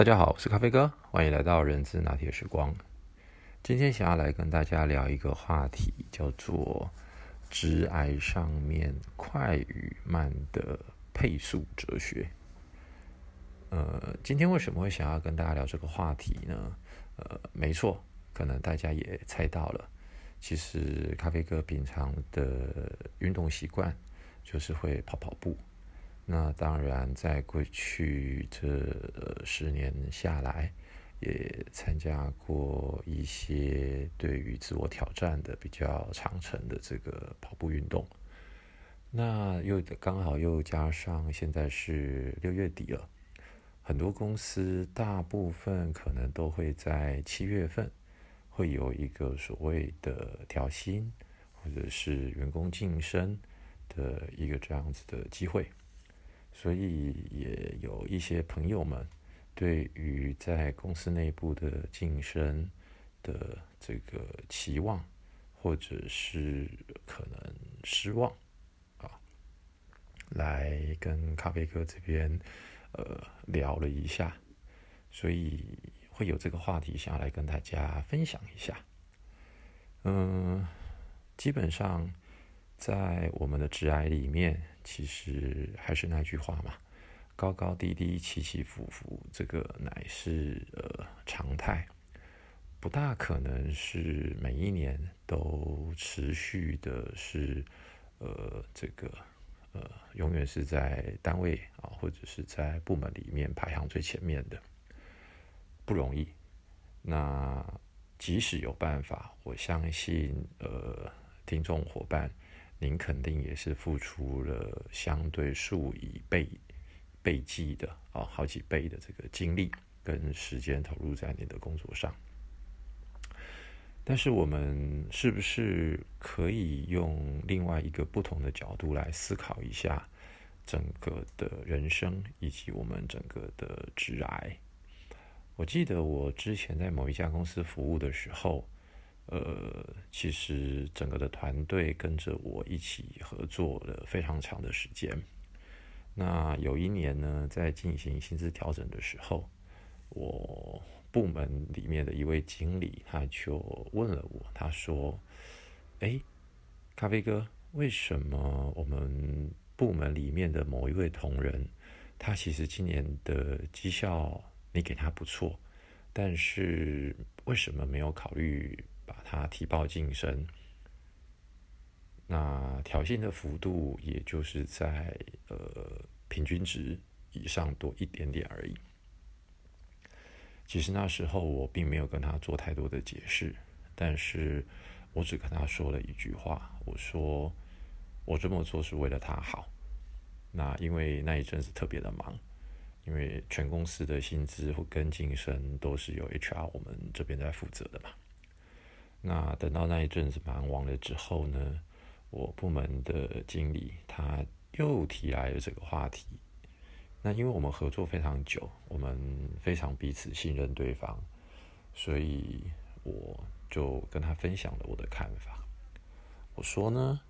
大家好，我是咖啡哥，欢迎来到人资拿铁时光。今天想要来跟大家聊一个话题，叫做“直癌上面快与慢的配速哲学”。呃，今天为什么会想要跟大家聊这个话题呢？呃，没错，可能大家也猜到了，其实咖啡哥平常的运动习惯就是会跑跑步。那当然，在过去这十年下来，也参加过一些对于自我挑战的比较长程的这个跑步运动。那又刚好又加上现在是六月底了，很多公司大部分可能都会在七月份会有一个所谓的调薪或者是员工晋升的一个这样子的机会。所以也有一些朋友们对于在公司内部的晋升的这个期望，或者是可能失望啊，来跟咖啡哥这边呃聊了一下，所以会有这个话题想要来跟大家分享一下。嗯，基本上在我们的挚爱里面。其实还是那句话嘛，高高低低、起起伏伏，这个乃是呃常态，不大可能是每一年都持续的是呃这个呃永远是在单位啊或者是在部门里面排行最前面的，不容易。那即使有办法，我相信呃听众伙伴。您肯定也是付出了相对数以倍倍计的啊，好几倍的这个精力跟时间投入在你的工作上。但是，我们是不是可以用另外一个不同的角度来思考一下整个的人生以及我们整个的致癌？我记得我之前在某一家公司服务的时候。呃，其实整个的团队跟着我一起合作了非常长的时间。那有一年呢，在进行薪资调整的时候，我部门里面的一位经理他就问了我，他说：“哎，咖啡哥，为什么我们部门里面的某一位同仁，他其实今年的绩效你给他不错，但是为什么没有考虑？”把他提报晋升，那调薪的幅度也就是在呃平均值以上多一点点而已。其实那时候我并没有跟他做太多的解释，但是我只跟他说了一句话，我说我这么做是为了他好。那因为那一阵子特别的忙，因为全公司的薪资或跟晋升都是由 HR 我们这边在负责的嘛。那等到那一阵子忙完了之后呢，我部门的经理他又提来了这个话题。那因为我们合作非常久，我们非常彼此信任对方，所以我就跟他分享了我的看法。我说呢，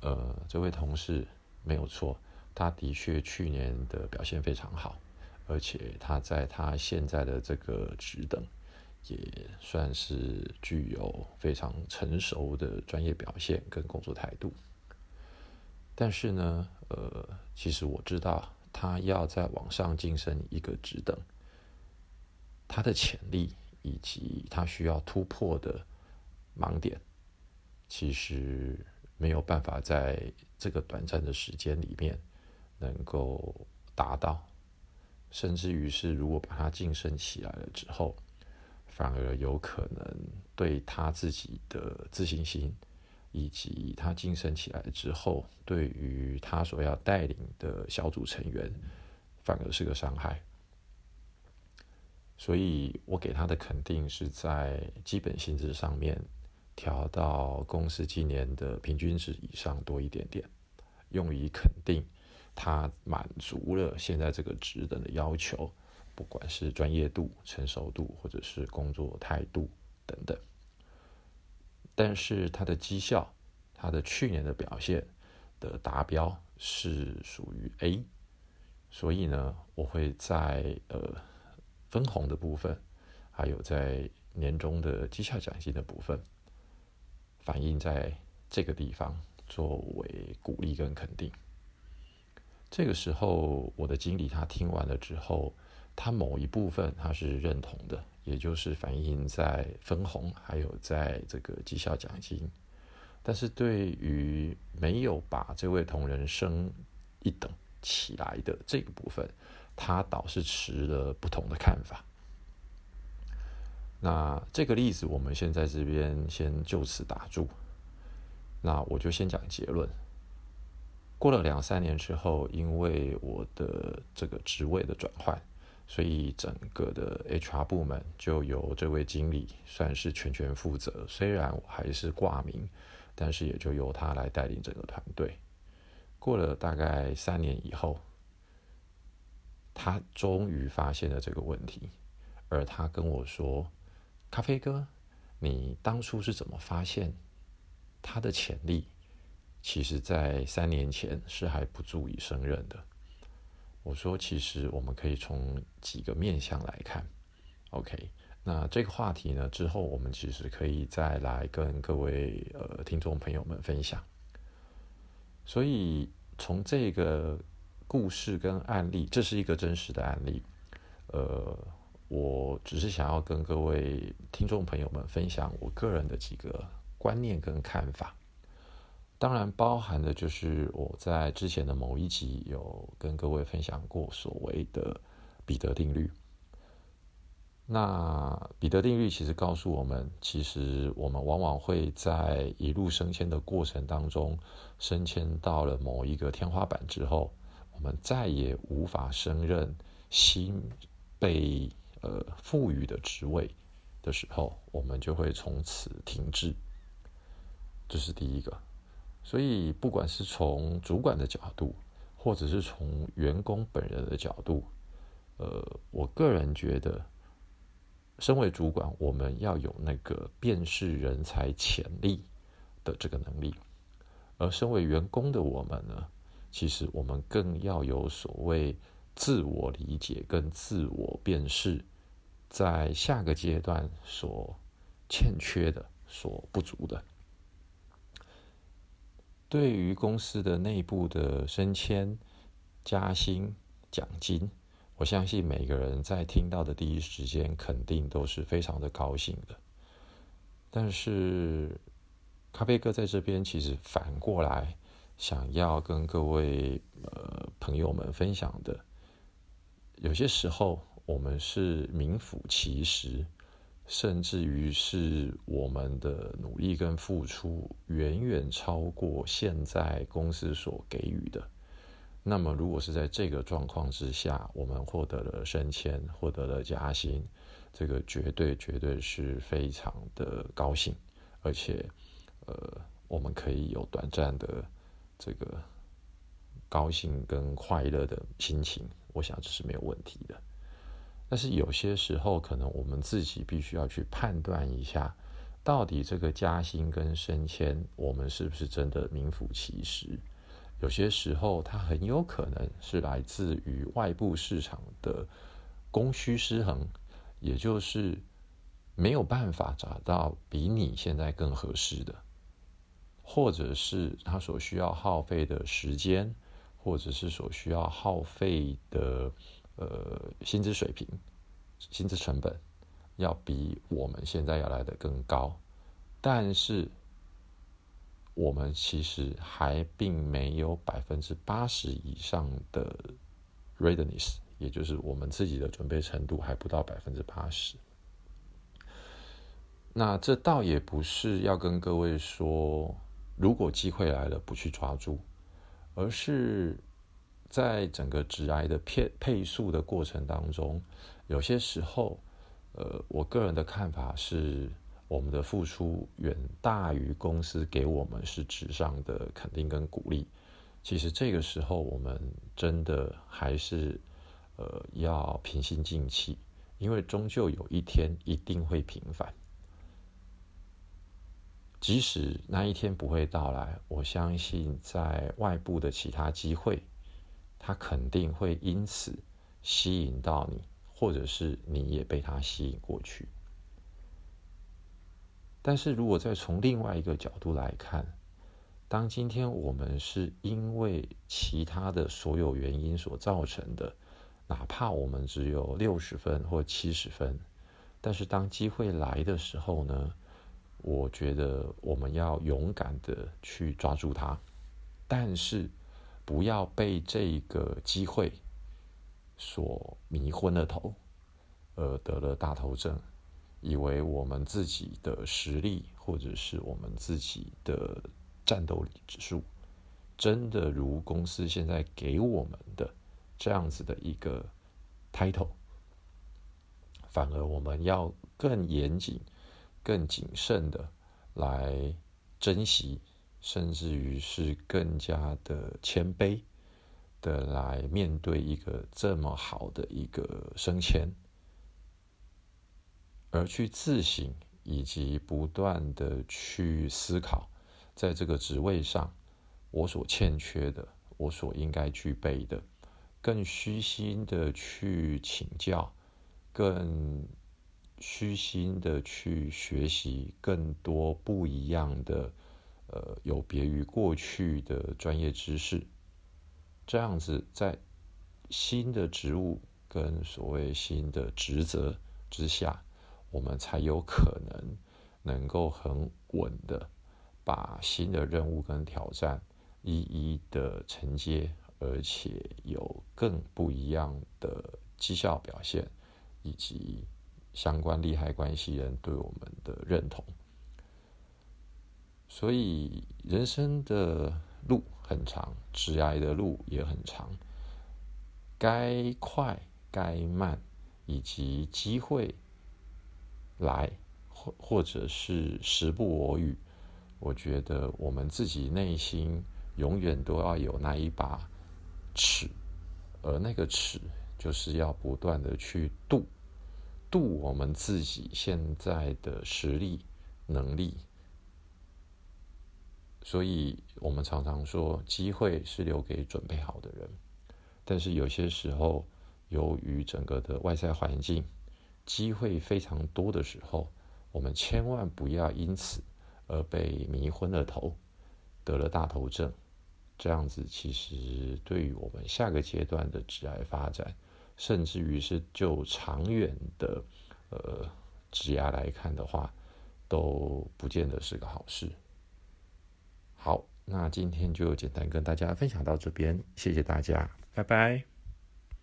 呃，这位同事没有错，他的确去年的表现非常好，而且他在他现在的这个职等。也算是具有非常成熟的专业表现跟工作态度，但是呢，呃，其实我知道他要在往上晋升一个职等，他的潜力以及他需要突破的盲点，其实没有办法在这个短暂的时间里面能够达到，甚至于是如果把他晋升起来了之后。反而有可能对他自己的自信心，以及他晋升起来之后，对于他所要带领的小组成员，反而是个伤害。所以我给他的肯定是在基本薪资上面调到公司今年的平均值以上多一点点，用以肯定他满足了现在这个职等的要求。不管是专业度、成熟度，或者是工作态度等等，但是他的绩效，他的去年的表现的达标是属于 A，所以呢，我会在呃分红的部分，还有在年终的绩效奖金的部分，反映在这个地方作为鼓励跟肯定。这个时候，我的经理他听完了之后，他某一部分他是认同的，也就是反映在分红，还有在这个绩效奖金。但是对于没有把这位同仁升一等起来的这个部分，他倒是持了不同的看法。那这个例子，我们现在这边先就此打住。那我就先讲结论。过了两三年之后，因为我的这个职位的转换，所以整个的 HR 部门就由这位经理算是全权负责。虽然我还是挂名，但是也就由他来带领整个团队。过了大概三年以后，他终于发现了这个问题，而他跟我说：“咖啡哥，你当初是怎么发现他的潜力？”其实，在三年前是还不足以胜任的。我说，其实我们可以从几个面向来看。OK，那这个话题呢，之后我们其实可以再来跟各位呃听众朋友们分享。所以，从这个故事跟案例，这是一个真实的案例。呃，我只是想要跟各位听众朋友们分享我个人的几个观念跟看法。当然，包含的就是我在之前的某一集有跟各位分享过所谓的彼得定律。那彼得定律其实告诉我们，其实我们往往会在一路升迁的过程当中，升迁到了某一个天花板之后，我们再也无法胜任新被呃赋予的职位的时候，我们就会从此停滞。这是第一个。所以，不管是从主管的角度，或者是从员工本人的角度，呃，我个人觉得，身为主管，我们要有那个辨识人才潜力的这个能力；而身为员工的我们呢，其实我们更要有所谓自我理解跟自我辨识，在下个阶段所欠缺的、所不足的。对于公司的内部的升迁、加薪、奖金，我相信每个人在听到的第一时间，肯定都是非常的高兴的。但是，咖啡哥在这边其实反过来想要跟各位呃朋友们分享的，有些时候我们是名副其实。甚至于是我们的努力跟付出远远超过现在公司所给予的。那么，如果是在这个状况之下，我们获得了升迁，获得了加薪，这个绝对绝对是非常的高兴，而且，呃，我们可以有短暂的这个高兴跟快乐的心情，我想这是没有问题的。但是有些时候，可能我们自己必须要去判断一下，到底这个加薪跟升迁，我们是不是真的名副其实？有些时候，它很有可能是来自于外部市场的供需失衡，也就是没有办法找到比你现在更合适的，或者是他所需要耗费的时间，或者是所需要耗费的。呃，薪资水平、薪资成本要比我们现在要来的更高，但是我们其实还并没有百分之八十以上的 readiness，也就是我们自己的准备程度还不到百分之八十。那这倒也不是要跟各位说，如果机会来了不去抓住，而是。在整个直癌的配配速的过程当中，有些时候，呃，我个人的看法是，我们的付出远大于公司给我们实质上的肯定跟鼓励。其实这个时候，我们真的还是，呃，要平心静气，因为终究有一天一定会平凡。即使那一天不会到来，我相信在外部的其他机会。他肯定会因此吸引到你，或者是你也被他吸引过去。但是如果再从另外一个角度来看，当今天我们是因为其他的所有原因所造成的，哪怕我们只有六十分或七十分，但是当机会来的时候呢，我觉得我们要勇敢的去抓住它，但是不要被这个机会所迷昏了头，而得了大头症。以为我们自己的实力，或者是我们自己的战斗力指数，真的如公司现在给我们的这样子的一个 title，反而我们要更严谨、更谨慎的来珍惜，甚至于是更加的谦卑的来面对一个这么好的一个升迁。而去自省，以及不断的去思考，在这个职位上，我所欠缺的，我所应该具备的，更虚心的去请教，更虚心的去学习更多不一样的，呃，有别于过去的专业知识，这样子在新的职务跟所谓新的职责之下。我们才有可能能够很稳的把新的任务跟挑战一一的承接，而且有更不一样的绩效表现，以及相关利害关系人对我们的认同。所以人生的路很长，直癌的路也很长，该快该慢，以及机会。来，或或者是时不我与，我觉得我们自己内心永远都要有那一把尺，而那个尺就是要不断的去度，度我们自己现在的实力能力。所以我们常常说，机会是留给准备好的人，但是有些时候，由于整个的外在环境。机会非常多的时候，我们千万不要因此而被迷昏了头，得了大头症。这样子其实对于我们下个阶段的职业发展，甚至于是就长远的呃职业来看的话，都不见得是个好事。好，那今天就简单跟大家分享到这边，谢谢大家，拜拜。